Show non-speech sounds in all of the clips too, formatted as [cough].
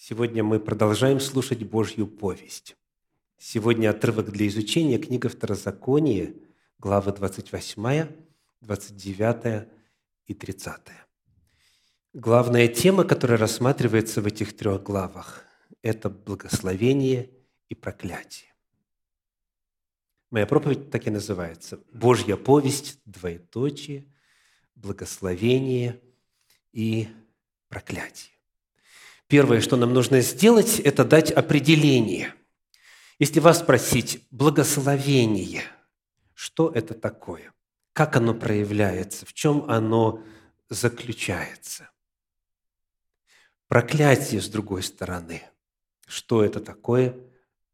Сегодня мы продолжаем слушать Божью повесть. Сегодня отрывок для изучения книга Второзакония, главы 28, 29 и 30. Главная тема, которая рассматривается в этих трех главах, это благословение и проклятие. Моя проповедь так и называется «Божья повесть, двоеточие, благословение и проклятие». Первое, что нам нужно сделать, это дать определение. Если вас спросить благословение, что это такое? Как оно проявляется? В чем оно заключается? Проклятие, с другой стороны, что это такое?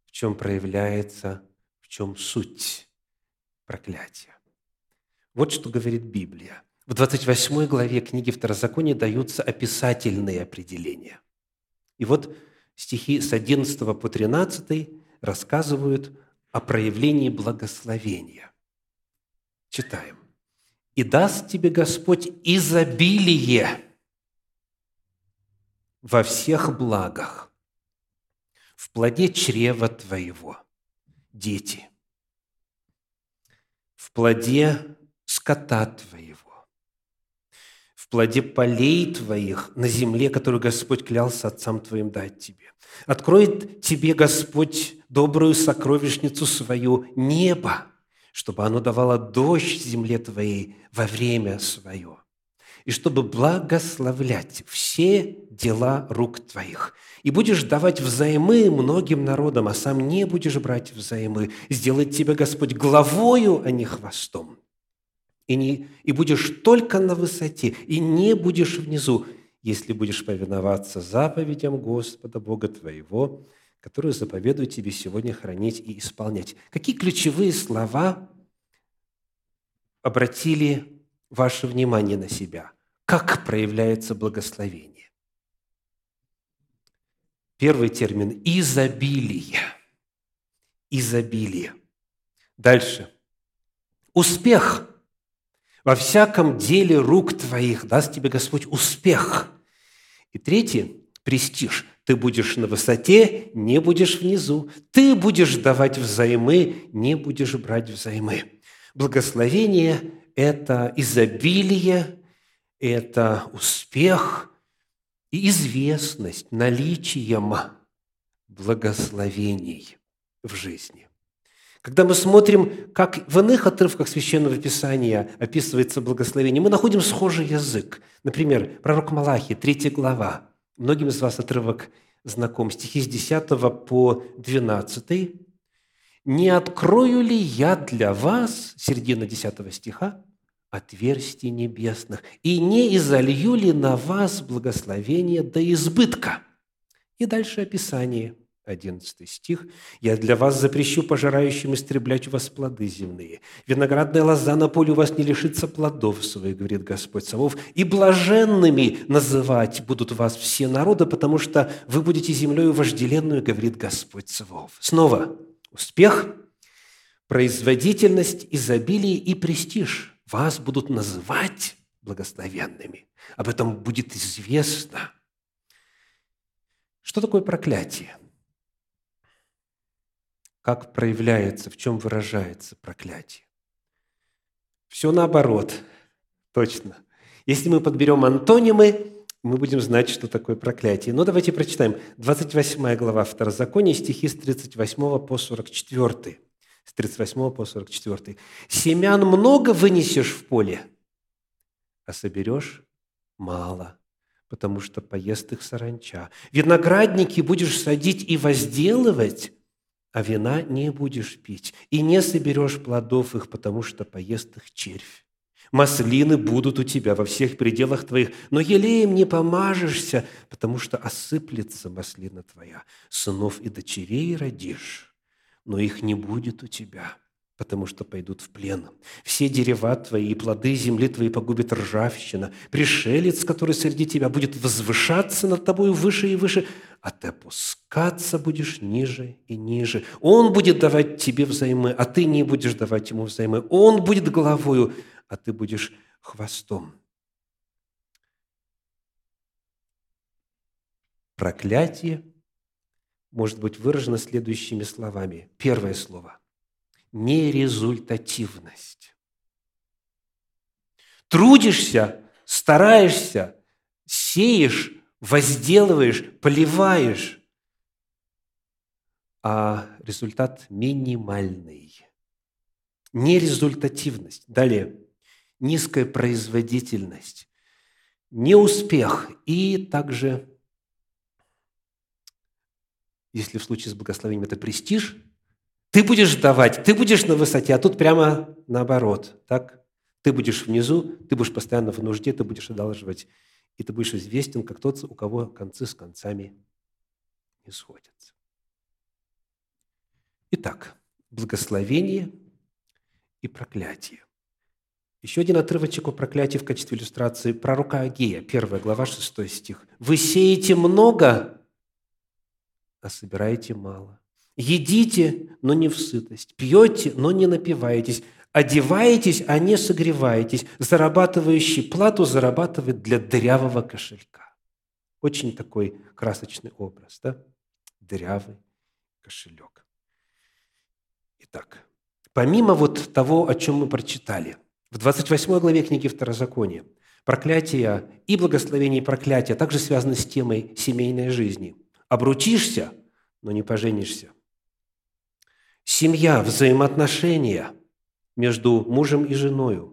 В чем проявляется? В чем суть проклятия? Вот что говорит Библия. В 28 главе книги Второзакония даются описательные определения. И вот стихи с 11 по 13 рассказывают о проявлении благословения. Читаем. «И даст тебе Господь изобилие во всех благах, в плоде чрева твоего, дети, в плоде скота твоего, плоде полей твоих на земле, которую Господь клялся отцам твоим дать тебе. Откроет тебе Господь добрую сокровищницу свою, небо, чтобы оно давало дождь земле твоей во время свое, и чтобы благословлять все дела рук твоих. И будешь давать взаймы многим народам, а сам не будешь брать взаймы. Сделает тебя Господь главою, а не хвостом и, не, и будешь только на высоте, и не будешь внизу, если будешь повиноваться заповедям Господа Бога твоего, которую заповедую тебе сегодня хранить и исполнять. Какие ключевые слова обратили ваше внимание на себя? Как проявляется благословение? Первый термин – изобилие. Изобилие. Дальше. Успех – во всяком деле рук твоих даст тебе Господь успех. И третье – престиж. Ты будешь на высоте, не будешь внизу. Ты будешь давать взаймы, не будешь брать взаймы. Благословение – это изобилие, это успех и известность наличием благословений в жизни. Когда мы смотрим, как в иных отрывках Священного Писания описывается благословение, мы находим схожий язык. Например, пророк Малахи, 3 глава. Многим из вас отрывок знаком. Стихи с 10 по 12. «Не открою ли я для вас, середина 10 стиха, отверстий небесных, и не изолью ли на вас благословение до избытка?» И дальше описание – 11 стих. «Я для вас запрещу пожирающим истреблять у вас плоды земные. Виноградная лоза на поле у вас не лишится плодов своих, говорит Господь Савов, и блаженными называть будут вас все народы, потому что вы будете землею вожделенную, говорит Господь Савов». Снова успех, производительность, изобилие и престиж вас будут называть благословенными. Об этом будет известно. Что такое проклятие? Как проявляется, в чем выражается проклятие. Все наоборот, точно. Если мы подберем антонимы, мы будем знать, что такое проклятие. Но давайте прочитаем. 28 глава Второзакония, стихи с 38 по 44. С 38 по 44. «Семян много вынесешь в поле, а соберешь мало, потому что поест их саранча. Виноградники будешь садить и возделывать, а вина не будешь пить, и не соберешь плодов их, потому что поест их червь. Маслины будут у тебя во всех пределах твоих, но елеем не помажешься, потому что осыплется маслина твоя. Сынов и дочерей родишь, но их не будет у тебя, потому что пойдут в плен. Все дерева твои и плоды земли твоей погубит ржавчина. Пришелец, который среди тебя, будет возвышаться над тобою выше и выше, а ты опускаться будешь ниже и ниже. Он будет давать тебе взаймы, а ты не будешь давать ему взаймы. Он будет головою, а ты будешь хвостом. проклятие может быть выражено следующими словами. Первое слово – нерезультативность. Трудишься, стараешься, сеешь, возделываешь, поливаешь, а результат минимальный. Нерезультативность. Далее, низкая производительность, неуспех и также, если в случае с благословением это престиж, ты будешь давать, ты будешь на высоте, а тут прямо наоборот, так? Ты будешь внизу, ты будешь постоянно в нужде, ты будешь одалживать, и ты будешь известен, как тот, у кого концы с концами не сходятся. Итак, благословение и проклятие. Еще один отрывочек о проклятии в качестве иллюстрации. Пророка Агея, 1 глава, 6 стих. «Вы сеете много, а собираете мало. Едите, но не в сытость. Пьете, но не напиваетесь. Одеваетесь, а не согреваетесь. Зарабатывающий плату зарабатывает для дырявого кошелька». Очень такой красочный образ, да? Дырявый кошелек. Так, помимо вот того, о чем мы прочитали, в 28 главе книги Второзакония, проклятие и благословение и проклятие также связаны с темой семейной жизни. Обручишься, но не поженишься. Семья, взаимоотношения между мужем и женой.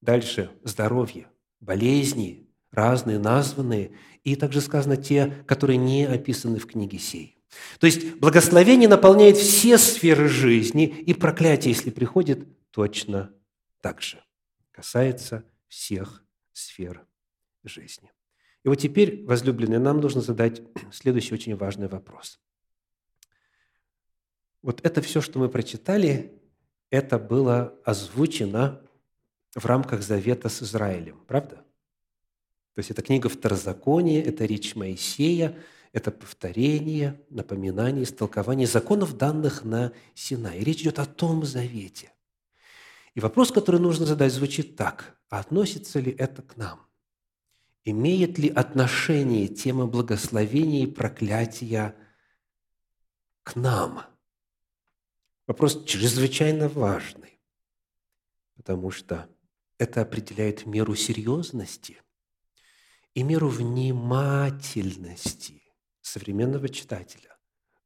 Дальше здоровье, болезни, разные, названные, и также сказано те, которые не описаны в книге сей. То есть благословение наполняет все сферы жизни, и проклятие, если приходит, точно так же касается всех сфер жизни. И вот теперь, возлюбленные, нам нужно задать следующий очень важный вопрос. Вот это все, что мы прочитали, это было озвучено в рамках завета с Израилем, правда? То есть это книга Второзакония, это речь Моисея – это повторение, напоминание, истолкование законов, данных на Синай. Речь идет о том завете. И вопрос, который нужно задать, звучит так. А относится ли это к нам? Имеет ли отношение тема благословения и проклятия к нам? Вопрос чрезвычайно важный, потому что это определяет меру серьезности и меру внимательности современного читателя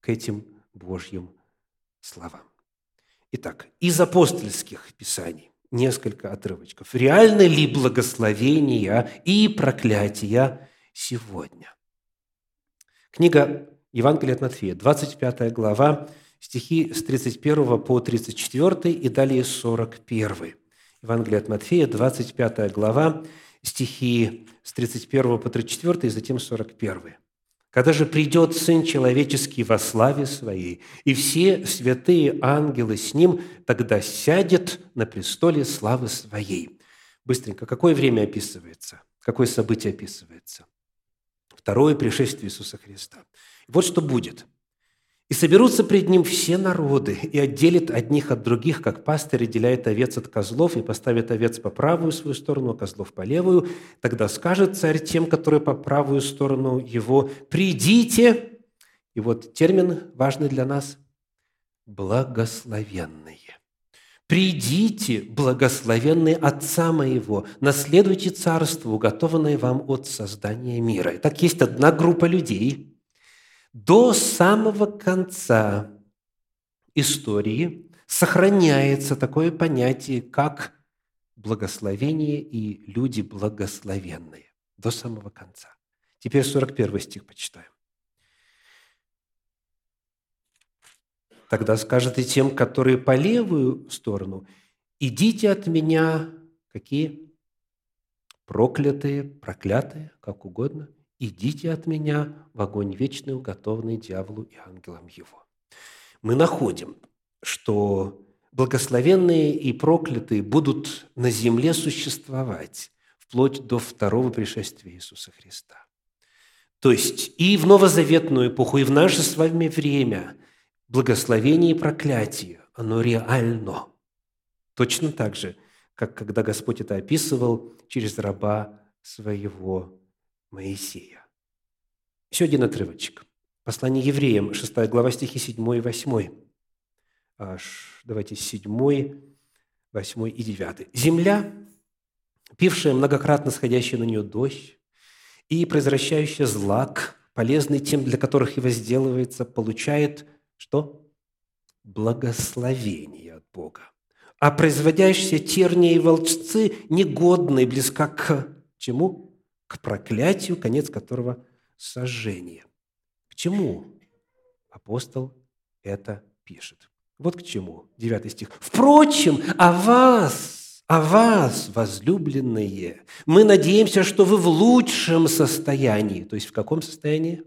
к этим Божьим словам. Итак, из апостольских писаний несколько отрывочков. Реально ли благословения и проклятия сегодня? Книга Евангелия от Матфея, 25 глава, стихи с 31 по 34 и далее 41. Евангелие от Матфея, 25 глава, стихи с 31 по 34 и затем 41. Когда же придет Сын Человеческий во славе Своей, и все святые ангелы с Ним, тогда сядет на престоле славы Своей. Быстренько, какое время описывается? Какое событие описывается? Второе пришествие Иисуса Христа. Вот что будет – и соберутся пред ним все народы, и отделит одних от других, как пастырь отделяет овец от козлов, и поставит овец по правую свою сторону, а козлов по левую. Тогда скажет царь тем, которые по правую сторону его, «Придите!» И вот термин важный для нас – «благословенные». «Придите, благословенные Отца моего, наследуйте царство, уготованное вам от создания мира». Так есть одна группа людей – до самого конца истории сохраняется такое понятие, как благословение и люди благословенные. До самого конца. Теперь 41 стих почитаем. Тогда скажет и тем, которые по левую сторону, «Идите от меня». Какие? Проклятые, проклятые, как угодно идите от меня в огонь вечный, уготованный дьяволу и ангелам его». Мы находим, что благословенные и проклятые будут на земле существовать вплоть до второго пришествия Иисуса Христа. То есть и в новозаветную эпоху, и в наше с вами время благословение и проклятие, оно реально. Точно так же, как когда Господь это описывал через раба своего Моисея. Еще один отрывочек. Послание евреям, 6 глава, стихи 7 и 8. Аж, давайте 7, 8 и 9. «Земля, пившая многократно сходящий на нее дождь, и произвращающая злак, полезный тем, для которых и возделывается, получает что? Благословение от Бога. А производящиеся тернии и волчцы негодные, близка к чему? К проклятию, конец которого – сожжение. К чему апостол это пишет? Вот к чему, 9 стих. «Впрочем, о вас, о вас, возлюбленные, мы надеемся, что вы в лучшем состоянии». То есть в каком состоянии?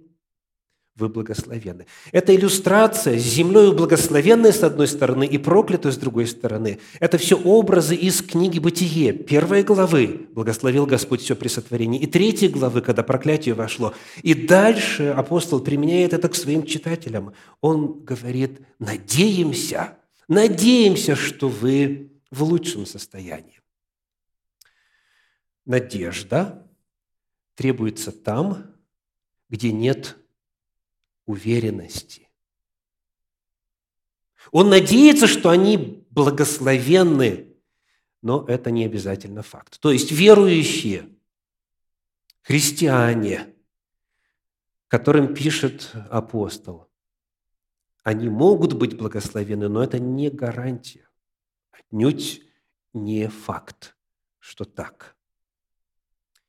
Вы благословенны. Это иллюстрация с землей благословенной с одной стороны и проклятой с другой стороны. Это все образы из книги «Бытие». Первой главы «Благословил Господь все при сотворении» и третьей главы, когда проклятие вошло. И дальше апостол применяет это к своим читателям. Он говорит, надеемся, надеемся, что вы в лучшем состоянии. Надежда требуется там, где нет уверенности. Он надеется, что они благословенны, но это не обязательно факт. То есть верующие, христиане, которым пишет апостол, они могут быть благословены, но это не гарантия, отнюдь не факт, что так.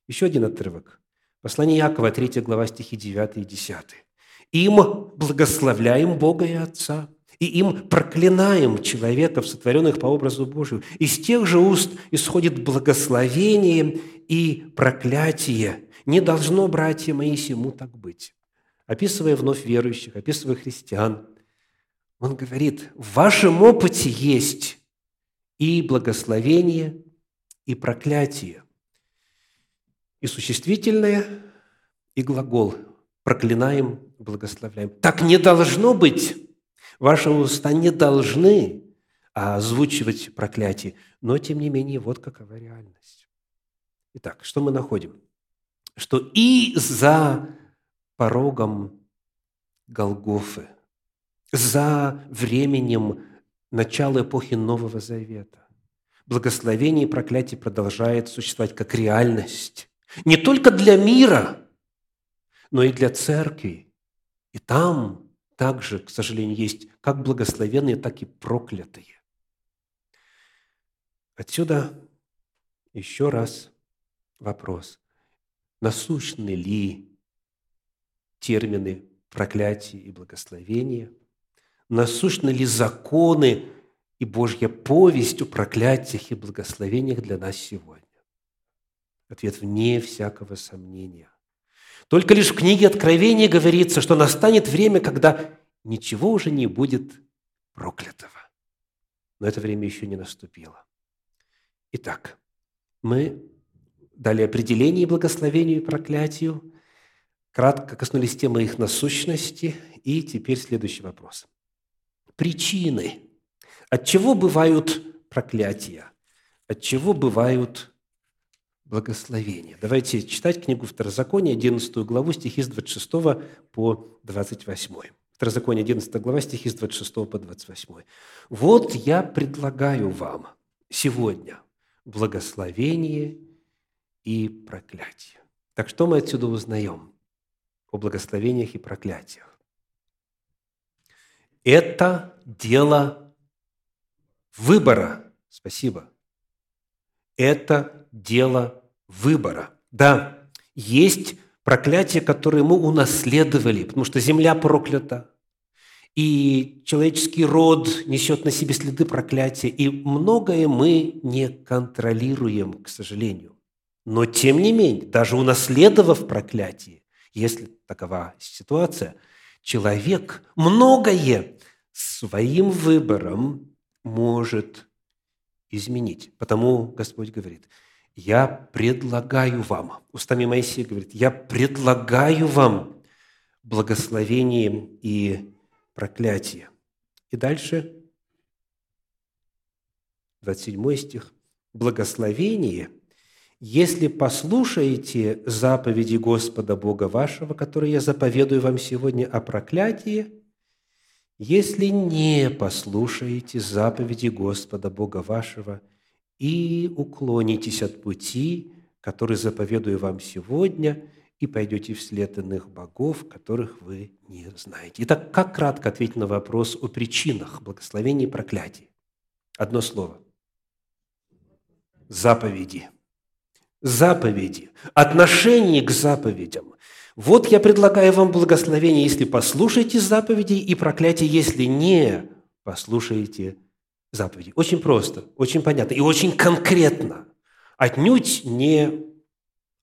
Еще один отрывок. Послание Якова, 3 глава, стихи 9 и 10. Им благословляем Бога и Отца, и им проклинаем человеков, сотворенных по образу Божию. Из тех же уст исходит благословение и проклятие. Не должно, братья мои, сему так быть. Описывая вновь верующих, описывая христиан, он говорит, в вашем опыте есть и благословение, и проклятие, и существительное, и глагол проклинаем, благословляем. Так не должно быть. Ваши уста не должны озвучивать проклятие. Но, тем не менее, вот какова реальность. Итак, что мы находим? Что и за порогом Голгофы, за временем начала эпохи Нового Завета, благословение и проклятие продолжает существовать как реальность. Не только для мира, но и для церкви. И там также, к сожалению, есть как благословенные, так и проклятые. Отсюда еще раз вопрос. Насущны ли термины проклятие и благословение? Насущны ли законы и Божья повесть о проклятиях и благословениях для нас сегодня? Ответ вне всякого сомнения. Только лишь в книге Откровения говорится, что настанет время, когда ничего уже не будет проклятого. Но это время еще не наступило. Итак, мы дали определение благословению и проклятию, кратко коснулись темы их насущности, и теперь следующий вопрос. Причины. От чего бывают проклятия? От чего бывают благословения. Давайте читать книгу Второзакония, 11 главу, стихи с 26 по 28. Второзаконие, 11 глава, стихи с 26 по 28. «Вот я предлагаю вам сегодня благословение и проклятие». Так что мы отсюда узнаем о благословениях и проклятиях? Это дело выбора. Спасибо. Это дело выбора. Да, есть проклятия, которые мы унаследовали, потому что земля проклята, и человеческий род несет на себе следы проклятия, и многое мы не контролируем, к сожалению. Но тем не менее, даже унаследовав проклятие, если такова ситуация, человек многое своим выбором может изменить. Потому Господь говорит – я предлагаю вам, устами Моисея говорит, я предлагаю вам благословение и проклятие. И дальше, 27 стих, благословение если послушаете заповеди Господа Бога вашего, которые я заповедую вам сегодня о проклятии, если не послушаете заповеди Господа Бога вашего и уклонитесь от пути, который заповедую вам сегодня, и пойдете вслед иных богов, которых вы не знаете. Итак, как кратко ответить на вопрос о причинах благословения и проклятия? Одно слово. Заповеди. Заповеди. Отношение к заповедям. Вот я предлагаю вам благословение, если послушаете заповеди, и проклятие, если не послушаете заповеди. Очень просто, очень понятно и очень конкретно. Отнюдь не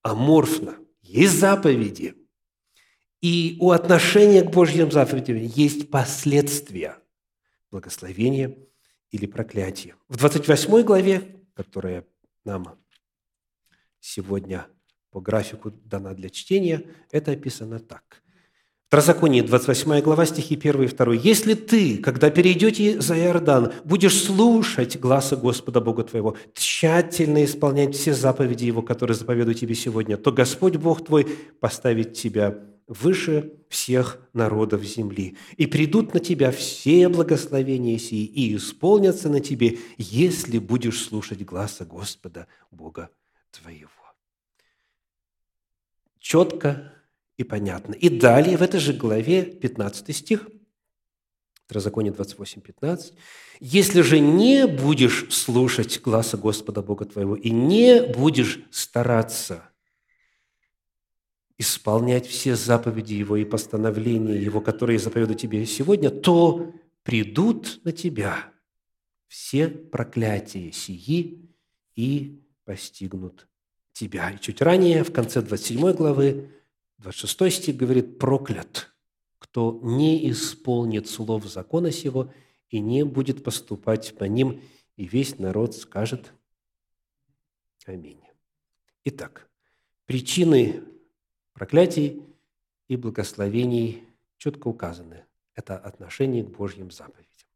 аморфно. Есть заповеди. И у отношения к Божьим заповедям есть последствия благословения или проклятия. В 28 главе, которая нам сегодня по графику дана для чтения, это описано так. Второзаконие, 28 глава, стихи 1 и 2. «Если ты, когда перейдете за Иордан, будешь слушать гласа Господа Бога твоего, тщательно исполнять все заповеди Его, которые заповедую тебе сегодня, то Господь Бог твой поставит тебя выше всех народов земли. И придут на тебя все благословения сии, и исполнятся на тебе, если будешь слушать гласа Господа Бога твоего» четко и понятно. И далее в этой же главе 15 стих, Второзаконие 28, 15. «Если же не будешь слушать гласа Господа Бога твоего и не будешь стараться исполнять все заповеди Его и постановления Его, которые заповедую тебе сегодня, то придут на тебя все проклятия сии и постигнут тебя. И чуть ранее, в конце 27 главы, 26 стих говорит, проклят, кто не исполнит слов закона сего и не будет поступать по ним, и весь народ скажет Аминь. Итак, причины проклятий и благословений четко указаны. Это отношение к Божьим заповедям.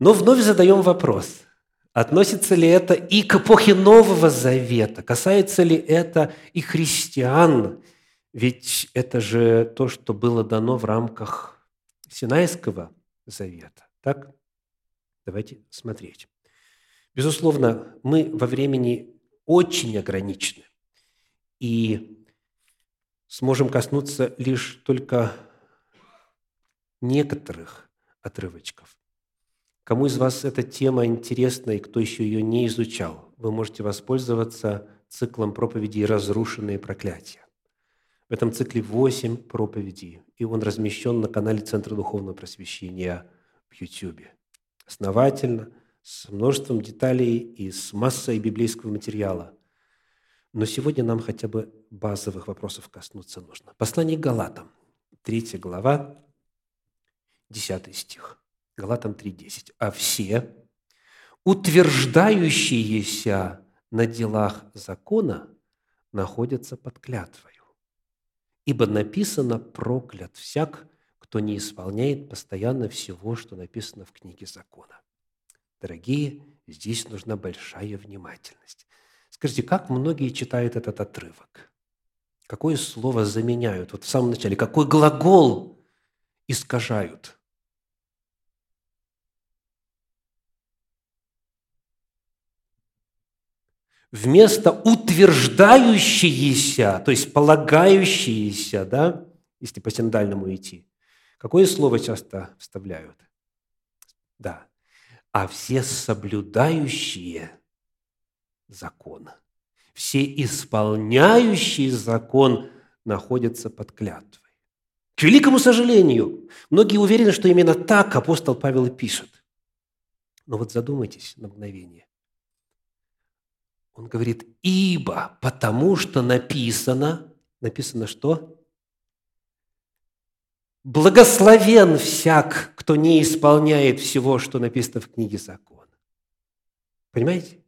Но вновь задаем вопрос – Относится ли это и к эпохе Нового Завета? Касается ли это и христиан? Ведь это же то, что было дано в рамках Синайского Завета. Так? Давайте смотреть. Безусловно, мы во времени очень ограничены и сможем коснуться лишь только некоторых отрывочков. Кому из вас эта тема интересна и кто еще ее не изучал, вы можете воспользоваться циклом проповедей «Разрушенные проклятия». В этом цикле восемь проповедей, и он размещен на канале Центра Духовного Просвещения в YouTube. Основательно, с множеством деталей и с массой библейского материала. Но сегодня нам хотя бы базовых вопросов коснуться нужно. Послание к Галатам, 3 глава, 10 стих. Галатам 3.10. «А все, утверждающиеся на делах закона, находятся под клятвою. Ибо написано «проклят всяк, кто не исполняет постоянно всего, что написано в книге закона». Дорогие, здесь нужна большая внимательность. Скажите, как многие читают этот отрывок? Какое слово заменяют? Вот в самом начале, какой глагол искажают – вместо утверждающиеся, то есть полагающиеся, да, если по синдальному идти, какое слово часто вставляют? Да. А все соблюдающие закон, все исполняющие закон находятся под клятвой. К великому сожалению, многие уверены, что именно так апостол Павел и пишет. Но вот задумайтесь на мгновение. Он говорит, ибо, потому что написано, написано что? Благословен всяк, кто не исполняет всего, что написано в книге закона. Понимаете?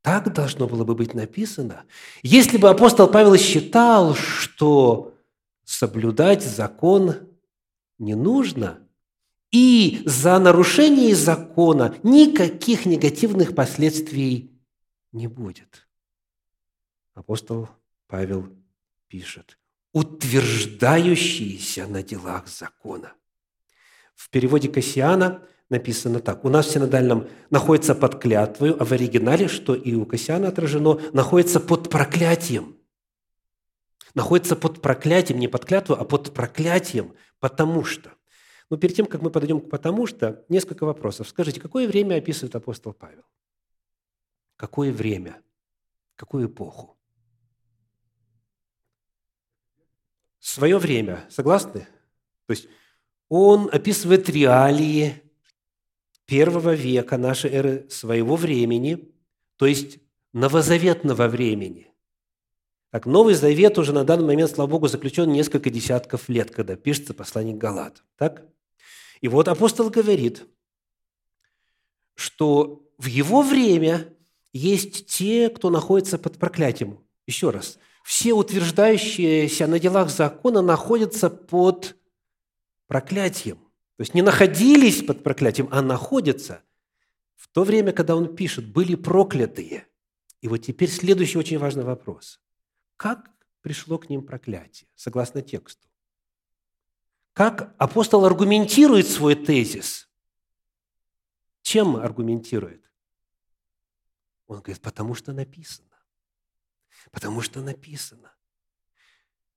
Так должно было бы быть написано. Если бы апостол Павел считал, что соблюдать закон не нужно, и за нарушение закона никаких негативных последствий не будет. апостол Павел пишет, утверждающиеся на делах закона. В переводе Кассиана написано так. У нас в синодальном находится под клятвою, а в оригинале, что и у Кассиана отражено, находится под проклятием. Находится под проклятием, не под клятву, а под проклятием, потому что. Но перед тем, как мы подойдем к «потому что», несколько вопросов. Скажите, какое время описывает апостол Павел? Какое время? Какую эпоху? Свое время. Согласны? То есть он описывает реалии первого века нашей эры своего времени, то есть новозаветного времени. Так, Новый Завет уже на данный момент, слава Богу, заключен несколько десятков лет, когда пишется послание Галат. Так? И вот апостол говорит, что в его время есть те, кто находится под проклятием. Еще раз, все утверждающиеся на делах закона находятся под проклятием. То есть не находились под проклятием, а находятся. В то время, когда он пишет, были проклятые. И вот теперь следующий очень важный вопрос. Как пришло к ним проклятие, согласно тексту? Как апостол аргументирует свой тезис? Чем аргументирует? Он говорит, потому что написано. Потому что написано.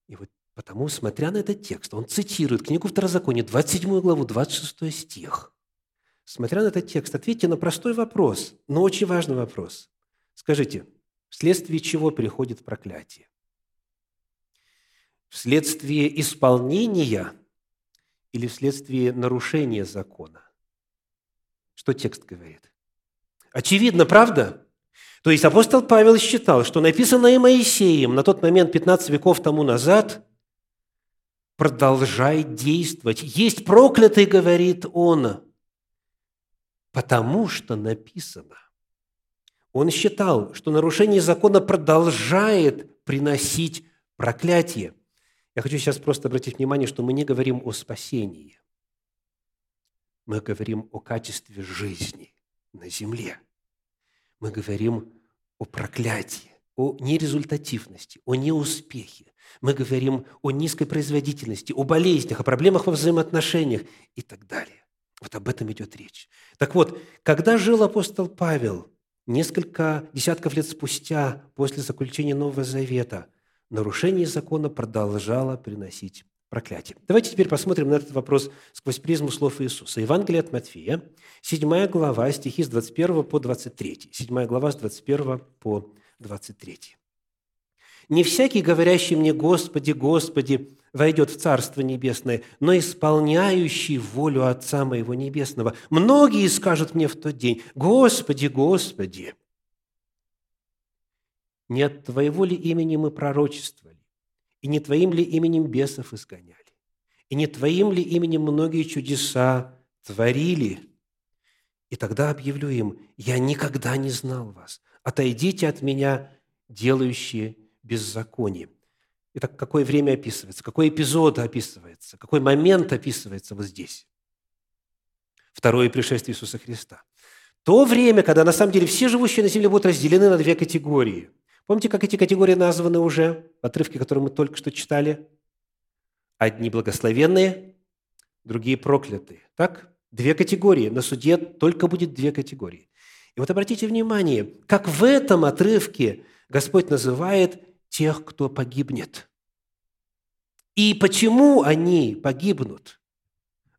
И вот потому, смотря на этот текст, он цитирует книгу Второзакония, 27 главу, 26 стих. Смотря на этот текст, ответьте на простой вопрос, но очень важный вопрос. Скажите, вследствие чего приходит проклятие? Вследствие исполнения или вследствие нарушения закона? Что текст говорит? Очевидно, правда? То есть апостол Павел считал, что написанное Моисеем на тот момент, 15 веков тому назад, продолжает действовать. Есть проклятый, говорит он, потому что написано. Он считал, что нарушение закона продолжает приносить проклятие. Я хочу сейчас просто обратить внимание, что мы не говорим о спасении. Мы говорим о качестве жизни на земле. Мы говорим о проклятии, о нерезультативности, о неуспехе. Мы говорим о низкой производительности, о болезнях, о проблемах во взаимоотношениях и так далее. Вот об этом идет речь. Так вот, когда жил апостол Павел, несколько десятков лет спустя, после заключения Нового Завета, нарушение закона продолжало приносить проклятие. Давайте теперь посмотрим на этот вопрос сквозь призму слов Иисуса. Евангелие от Матфея, 7 глава, стихи с 21 по 23. 7 глава с 21 по 23. «Не всякий, говорящий мне, Господи, Господи, войдет в Царство Небесное, но исполняющий волю Отца Моего Небесного. Многие скажут мне в тот день, Господи, Господи, не от Твоего ли имени мы пророчествовали, и не Твоим ли именем бесов изгоняли? И не Твоим ли именем многие чудеса творили? И тогда объявлю им, я никогда не знал вас. Отойдите от меня, делающие беззаконие. Итак, какое время описывается, какой эпизод описывается, какой момент описывается вот здесь? Второе пришествие Иисуса Христа. То время, когда на самом деле все живущие на земле будут разделены на две категории – Помните, как эти категории названы уже в отрывке, который мы только что читали? Одни благословенные, другие проклятые. Так? Две категории. На суде только будет две категории. И вот обратите внимание, как в этом отрывке Господь называет тех, кто погибнет. И почему они погибнут?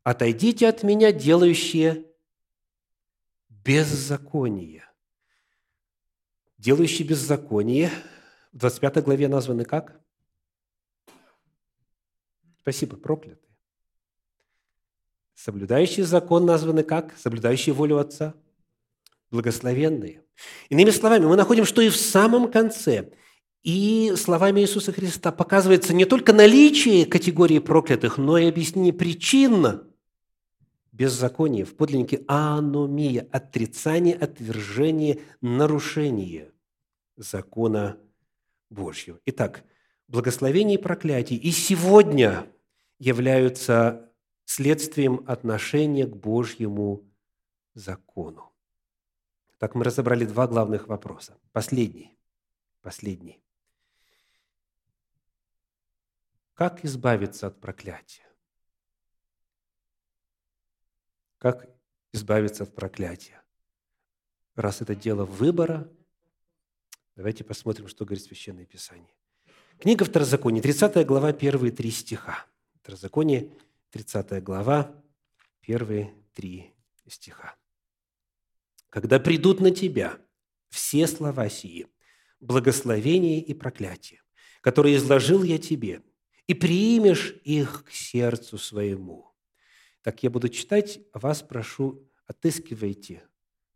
«Отойдите от меня, делающие беззаконие» делающие беззаконие, в 25 главе названы как? Спасибо, проклятые. Соблюдающие закон названы как? Соблюдающие волю Отца. Благословенные. Иными словами, мы находим, что и в самом конце, и словами Иисуса Христа показывается не только наличие категории проклятых, но и объяснение причин беззаконие в подлиннике аномия, отрицание, отвержение, нарушение закона Божьего. Итак, благословение и проклятие и сегодня являются следствием отношения к Божьему закону. Так мы разобрали два главных вопроса. Последний. Последний. Как избавиться от проклятия? Как избавиться от проклятия? Раз это дело выбора, давайте посмотрим, что говорит Священное Писание. Книга Второзакония, 30 глава, первые три стиха. Второзаконие, 30 глава, первые три стиха. «Когда придут на тебя все слова сии, благословение и проклятие, которые изложил я тебе, и примешь их к сердцу своему». Так я буду читать, а вас прошу, отыскивайте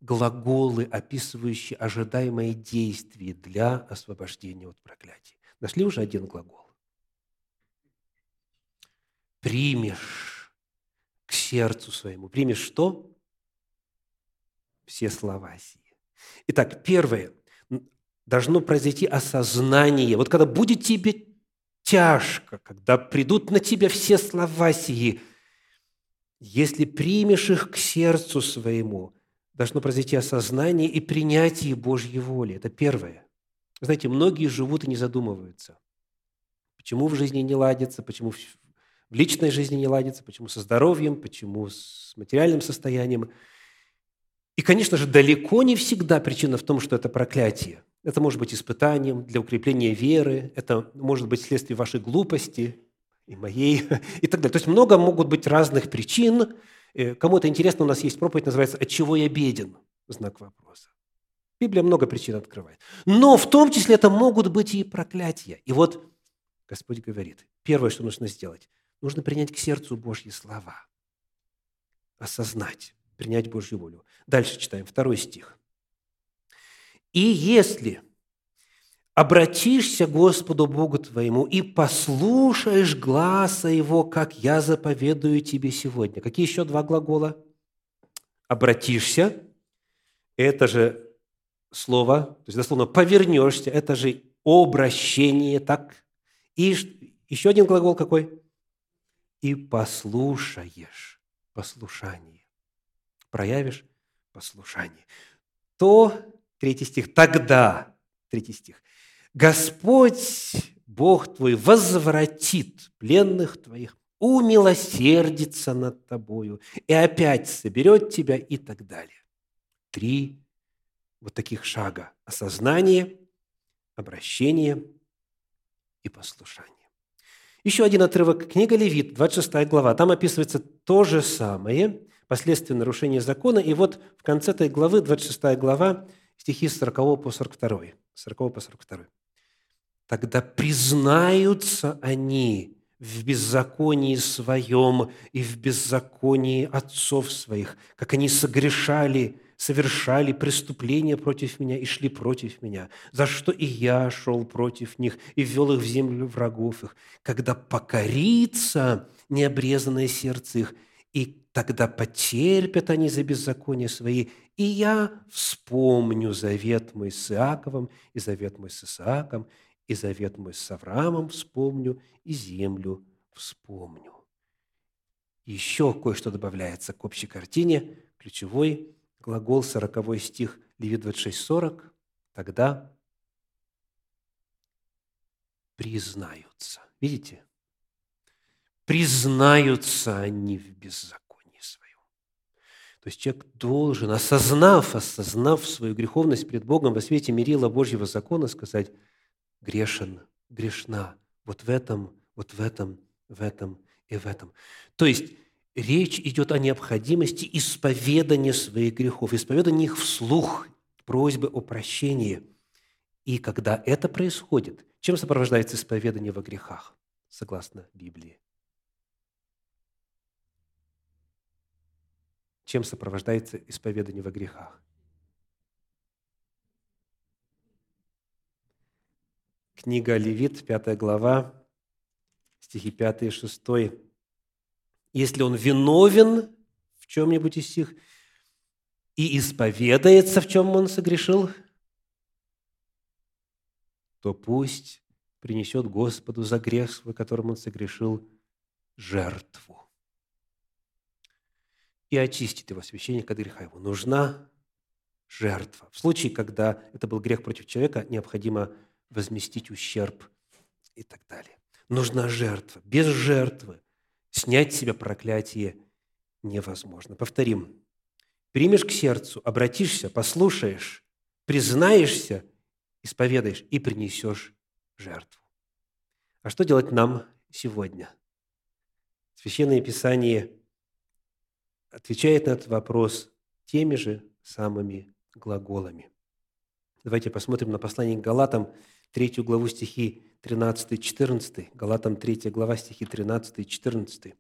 глаголы, описывающие ожидаемое действие для освобождения от проклятия. Нашли уже один глагол? Примешь к сердцу своему. Примешь что? Все слова сии. Итак, первое. Должно произойти осознание. Вот когда будет тебе тяжко, когда придут на тебя все слова сии, если примешь их к сердцу своему, должно произойти осознание и принятие Божьей воли. Это первое. Знаете, многие живут и не задумываются. Почему в жизни не ладится, почему в личной жизни не ладится, почему со здоровьем, почему с материальным состоянием. И, конечно же, далеко не всегда причина в том, что это проклятие. Это может быть испытанием для укрепления веры, это может быть следствие вашей глупости и моей, [laughs] и так далее. То есть много могут быть разных причин. Э, кому это интересно, у нас есть проповедь, называется «От чего я беден?» Знак вопроса. Библия много причин открывает. Но в том числе это могут быть и проклятия. И вот Господь говорит, первое, что нужно сделать, нужно принять к сердцу Божьи слова, осознать, принять Божью волю. Дальше читаем, второй стих. «И если обратишься Господу Богу твоему и послушаешь гласа Его, как я заповедую тебе сегодня». Какие еще два глагола? «Обратишься» – это же слово, то есть дословно повернешься, это же обращение, так? И еще один глагол какой? И послушаешь, послушание. Проявишь послушание. То, третий стих, тогда, третий стих, Господь, Бог твой, возвратит пленных твоих, умилосердится над тобою и опять соберет тебя и так далее. Три вот таких шага – осознание, обращение и послушание. Еще один отрывок. Книга Левит, 26 глава. Там описывается то же самое, последствия нарушения закона. И вот в конце этой главы, 26 глава, стихи с 40 по 42. 40 по 42. «Тогда признаются они в беззаконии своем и в беззаконии отцов своих, как они согрешали совершали преступления против меня и шли против меня, за что и я шел против них и ввел их в землю врагов их, когда покорится необрезанное сердце их, и тогда потерпят они за беззаконие свои, и я вспомню завет мой с Иаковом, и завет мой с Исааком, и завет мой с Авраамом вспомню, и землю вспомню. Еще кое-что добавляется к общей картине, ключевой глагол, 40 стих, Левит 26.40, тогда признаются. Видите? Признаются они в беззаконии своем. То есть человек должен, осознав, осознав свою греховность перед Богом во свете мерила Божьего закона, сказать, грешен, грешна, вот в этом, вот в этом, в этом и в этом. То есть речь идет о необходимости исповедания своих грехов, исповедания их вслух, просьбы о прощении. И когда это происходит, чем сопровождается исповедание во грехах, согласно Библии? Чем сопровождается исповедание во грехах? Книга Левит, 5 глава, стихи 5 и 6 если он виновен в чем-нибудь из них и исповедается, в чем он согрешил, то пусть принесет Господу за грех, в котором он согрешил, жертву. И очистит его священник от греха его. Нужна жертва. В случае, когда это был грех против человека, необходимо возместить ущерб и так далее. нужна жертва. Без жертвы снять с себя проклятие невозможно. Повторим. Примешь к сердцу, обратишься, послушаешь, признаешься, исповедаешь и принесешь жертву. А что делать нам сегодня? Священное Писание отвечает на этот вопрос теми же самыми глаголами. Давайте посмотрим на послание к Галатам, 3 главу стихи 13-14. Галатам 3 глава стихи 13-14.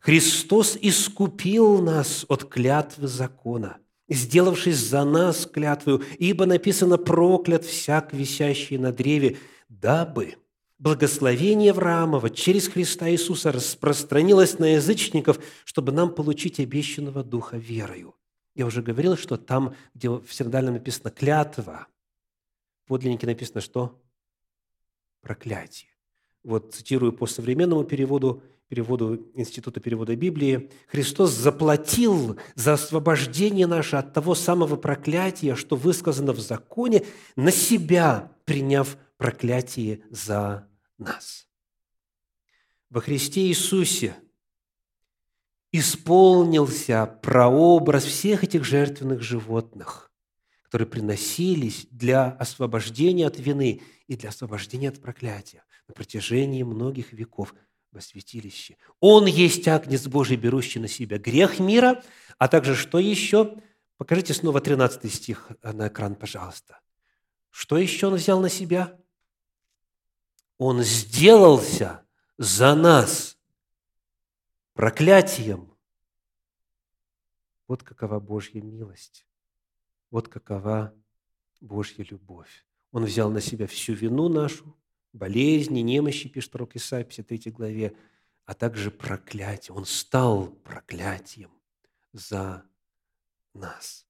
«Христос искупил нас от клятвы закона, сделавшись за нас клятвою, ибо написано «проклят всяк, висящий на древе», дабы благословение Авраамова через Христа Иисуса распространилось на язычников, чтобы нам получить обещанного Духа верою». Я уже говорил, что там, где в синодальном написано «клятва», в подлиннике написано что? Проклятие. Вот цитирую по современному переводу, переводу Института перевода Библии. «Христос заплатил за освобождение наше от того самого проклятия, что высказано в законе, на себя, приняв проклятие за нас». Во Христе Иисусе исполнился прообраз всех этих жертвенных животных которые приносились для освобождения от вины и для освобождения от проклятия на протяжении многих веков во святилище. Он есть Агнец Божий, берущий на себя грех мира, а также что еще? Покажите снова 13 стих на экран, пожалуйста. Что еще он взял на себя? Он сделался за нас проклятием. Вот какова Божья милость. Вот какова Божья любовь. Он взял на себя всю вину нашу, болезни, немощи, пишет пророк Исаия в 53 главе, а также проклятие. Он стал проклятием за нас.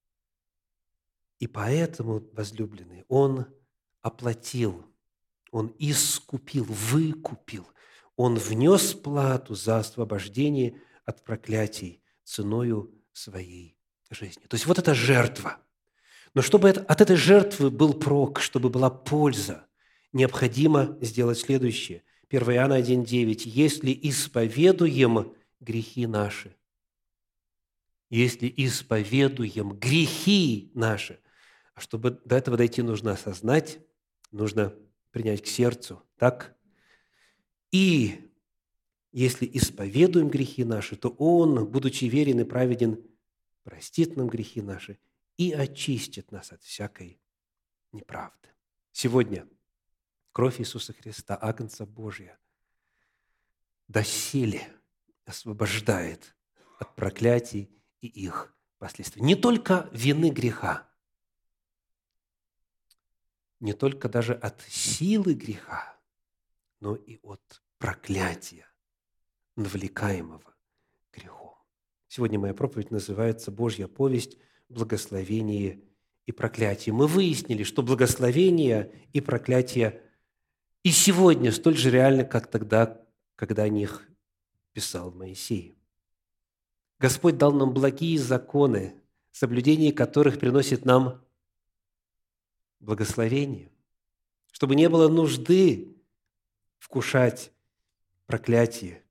И поэтому, возлюбленный, Он оплатил, Он искупил, выкупил, Он внес плату за освобождение от проклятий ценою своей жизни. То есть вот эта жертва – но чтобы от этой жертвы был прок, чтобы была польза, необходимо сделать следующее. 1 Иоанна 1,9. «Если исповедуем грехи наши, если исповедуем грехи наши, а чтобы до этого дойти, нужно осознать, нужно принять к сердцу, так? И если исповедуем грехи наши, то Он, будучи верен и праведен, простит нам грехи наши и очистит нас от всякой неправды. Сегодня кровь Иисуса Христа, Агнца Божия, доселе освобождает от проклятий и их последствий. Не только вины греха, не только даже от силы греха, но и от проклятия, навлекаемого грехом. Сегодня моя проповедь называется «Божья повесть благословение и проклятие. Мы выяснили, что благословение и проклятие и сегодня столь же реальны, как тогда, когда о них писал Моисей. Господь дал нам благие законы, соблюдение которых приносит нам благословение, чтобы не было нужды вкушать проклятие.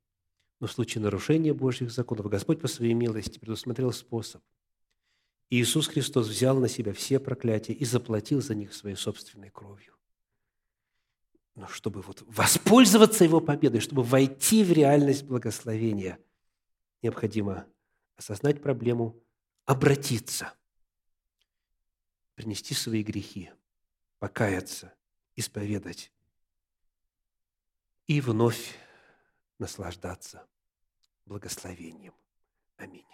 Но в случае нарушения Божьих законов Господь по своей милости предусмотрел способ – Иисус Христос взял на себя все проклятия и заплатил за них своей собственной кровью. Но чтобы вот воспользоваться Его победой, чтобы войти в реальность благословения, необходимо осознать проблему, обратиться, принести свои грехи, покаяться, исповедать и вновь наслаждаться благословением. Аминь.